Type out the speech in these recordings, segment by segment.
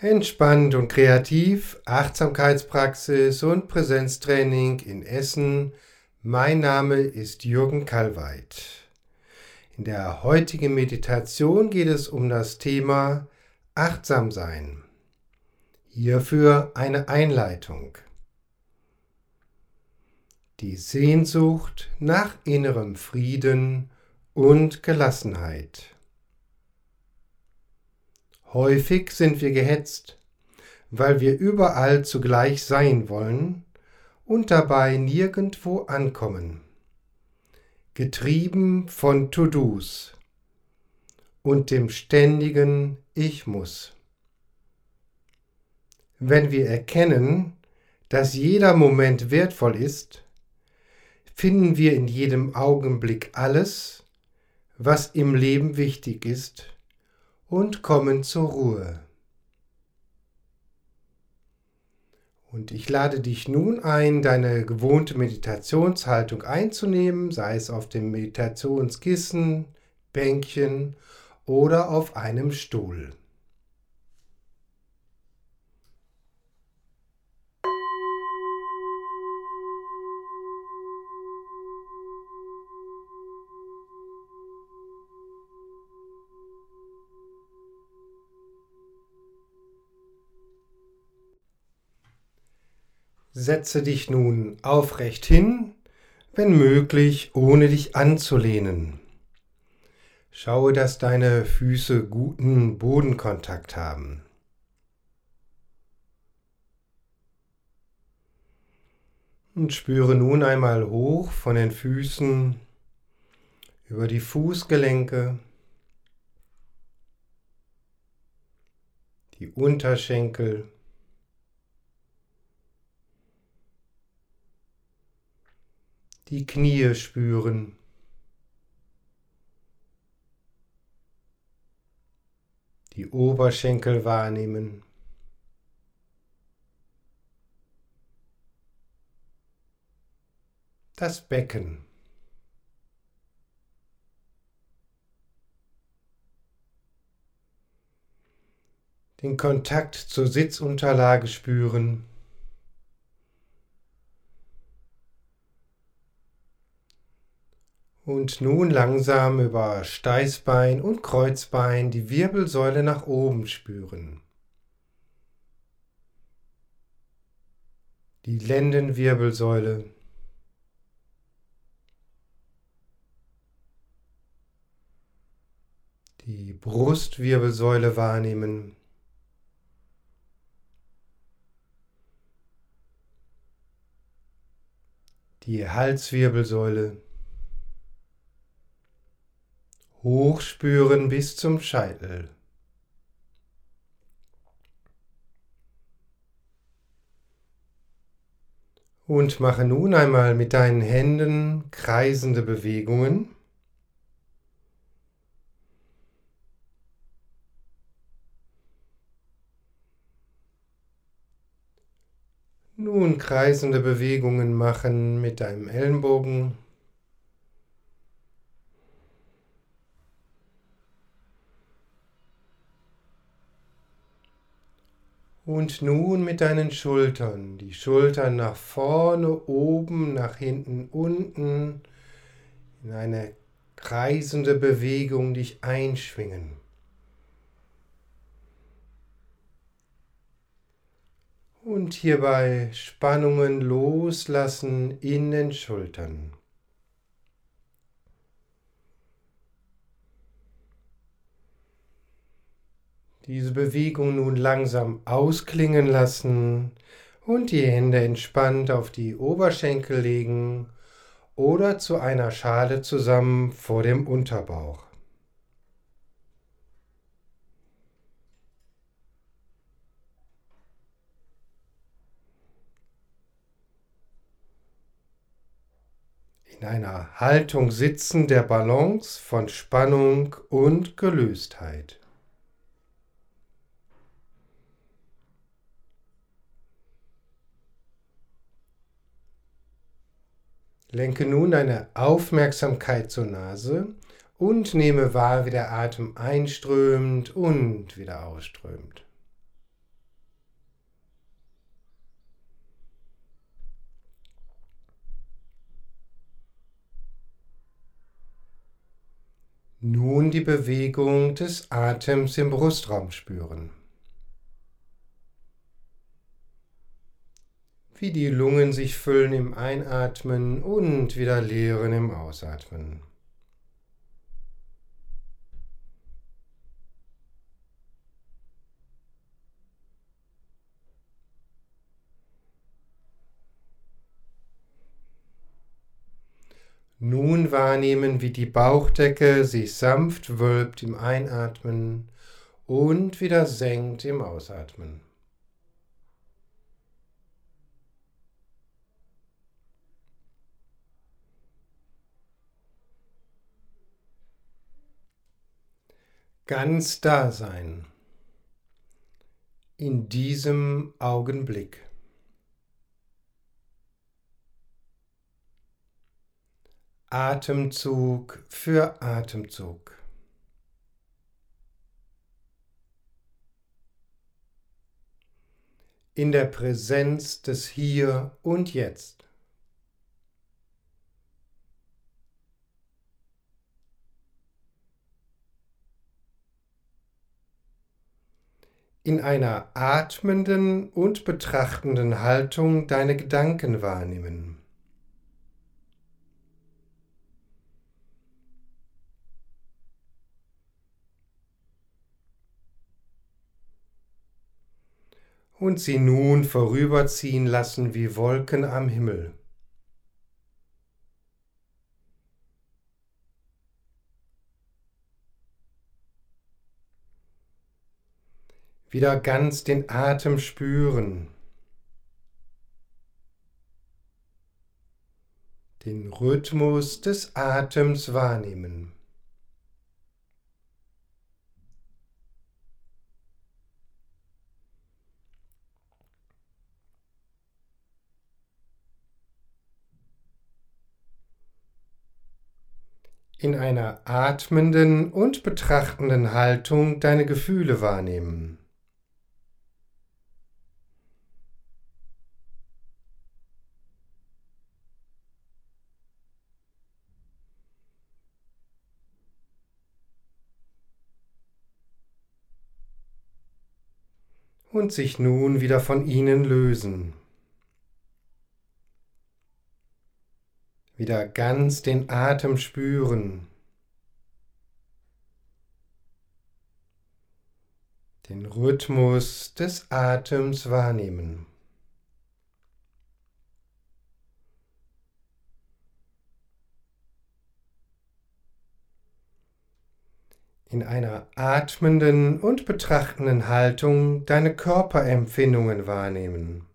Entspannt und kreativ, Achtsamkeitspraxis und Präsenztraining in Essen. Mein Name ist Jürgen Kalweit. In der heutigen Meditation geht es um das Thema Achtsam sein. Hierfür eine Einleitung. Die Sehnsucht nach innerem Frieden und Gelassenheit. Häufig sind wir gehetzt, weil wir überall zugleich sein wollen und dabei nirgendwo ankommen. Getrieben von To-Dos und dem ständigen Ich muss. Wenn wir erkennen, dass jeder Moment wertvoll ist, finden wir in jedem Augenblick alles, was im Leben wichtig ist und kommen zur Ruhe. Und ich lade dich nun ein, deine gewohnte Meditationshaltung einzunehmen, sei es auf dem Meditationskissen, Bänkchen oder auf einem Stuhl. Setze dich nun aufrecht hin, wenn möglich, ohne dich anzulehnen. Schaue, dass deine Füße guten Bodenkontakt haben. Und spüre nun einmal hoch von den Füßen über die Fußgelenke, die Unterschenkel, die Knie spüren. Die Oberschenkel wahrnehmen. Das Becken. Den Kontakt zur Sitzunterlage spüren. Und nun langsam über Steißbein und Kreuzbein die Wirbelsäule nach oben spüren. Die Lendenwirbelsäule. Die Brustwirbelsäule wahrnehmen. Die Halswirbelsäule. Hochspüren bis zum Scheitel. Und mache nun einmal mit deinen Händen kreisende Bewegungen. Nun kreisende Bewegungen machen mit deinem Ellenbogen Und nun mit deinen Schultern, die Schultern nach vorne, oben, nach hinten, unten, in eine kreisende Bewegung dich einschwingen. Und hierbei Spannungen loslassen in den Schultern. Diese Bewegung nun langsam ausklingen lassen und die Hände entspannt auf die Oberschenkel legen oder zu einer Schale zusammen vor dem Unterbauch. In einer Haltung sitzen der Balance von Spannung und Gelöstheit. Lenke nun deine Aufmerksamkeit zur Nase und nehme wahr, wie der Atem einströmt und wieder ausströmt. Nun die Bewegung des Atems im Brustraum spüren. Wie die Lungen sich füllen im Einatmen und wieder leeren im Ausatmen. Nun wahrnehmen, wie die Bauchdecke sich sanft wölbt im Einatmen und wieder senkt im Ausatmen. Ganz da sein in diesem Augenblick. Atemzug für Atemzug. In der Präsenz des Hier und Jetzt. In einer atmenden und betrachtenden Haltung deine Gedanken wahrnehmen. und sie nun vorüberziehen lassen wie Wolken am Himmel. Wieder ganz den Atem spüren, den Rhythmus des Atems wahrnehmen. in einer atmenden und betrachtenden Haltung deine Gefühle wahrnehmen. Und sich nun wieder von ihnen lösen. Wieder ganz den Atem spüren. Den Rhythmus des Atems wahrnehmen. In einer atmenden und betrachtenden Haltung deine Körperempfindungen wahrnehmen.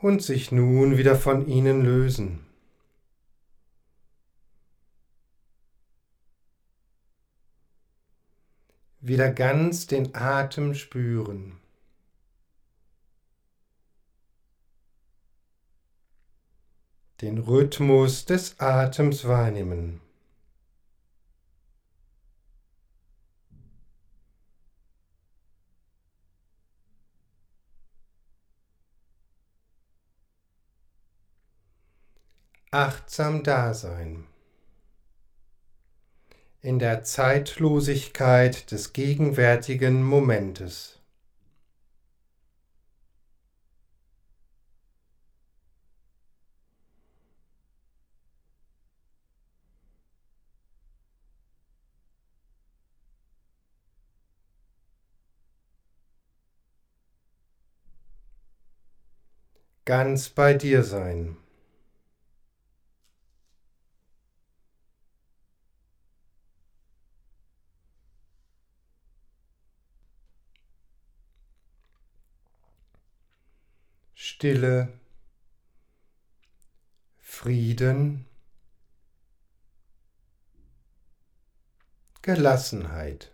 und sich nun wieder von ihnen lösen. Wieder ganz den Atem spüren. Den Rhythmus des Atems wahrnehmen. achtsam Dasein. In der Zeitlosigkeit des gegenwärtigen Momentes. Ganz bei dir sein. Stille, Frieden, Gelassenheit.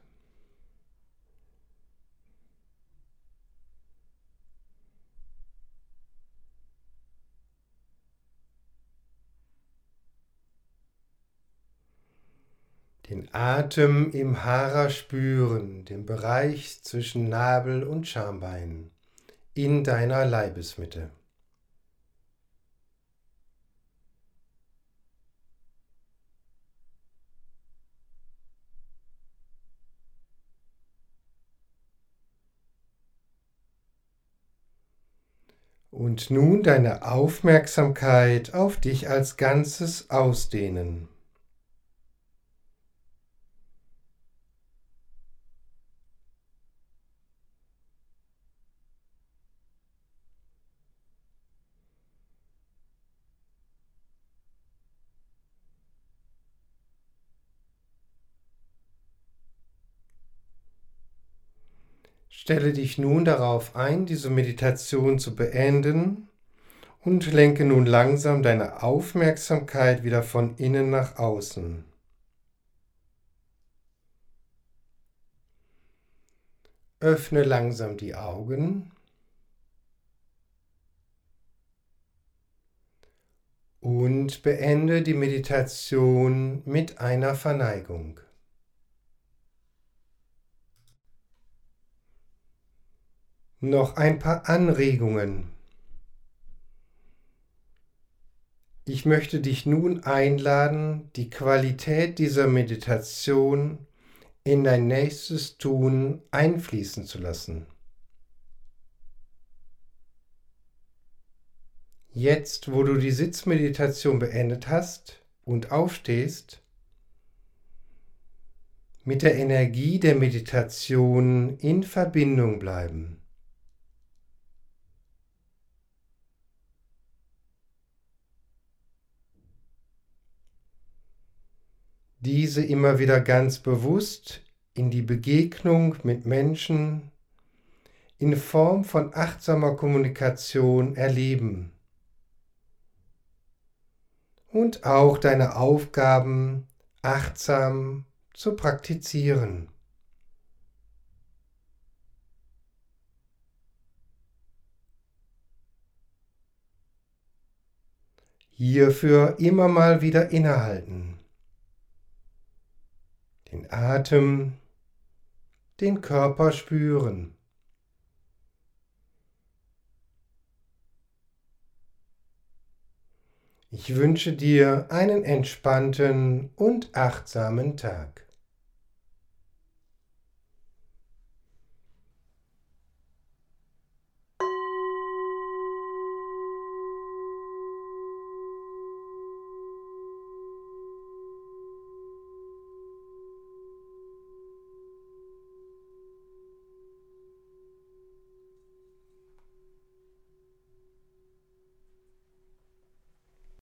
Den Atem im Hara spüren, den Bereich zwischen Nabel und Schambein, in deiner Leibesmitte. Und nun deine Aufmerksamkeit auf dich als Ganzes ausdehnen. Stelle dich nun darauf ein, diese Meditation zu beenden und lenke nun langsam deine Aufmerksamkeit wieder von innen nach außen. Öffne langsam die Augen und beende die Meditation mit einer Verneigung. Noch ein paar Anregungen. Ich möchte dich nun einladen, die Qualität dieser Meditation in dein nächstes Tun einfließen zu lassen. Jetzt, wo du die Sitzmeditation beendet hast und aufstehst, mit der Energie der Meditation in Verbindung bleiben. Diese immer wieder ganz bewusst in die Begegnung mit Menschen in Form von achtsamer Kommunikation erleben und auch deine Aufgaben achtsam zu praktizieren. Hierfür immer mal wieder innehalten den Atem, den Körper spüren. Ich wünsche dir einen entspannten und achtsamen Tag.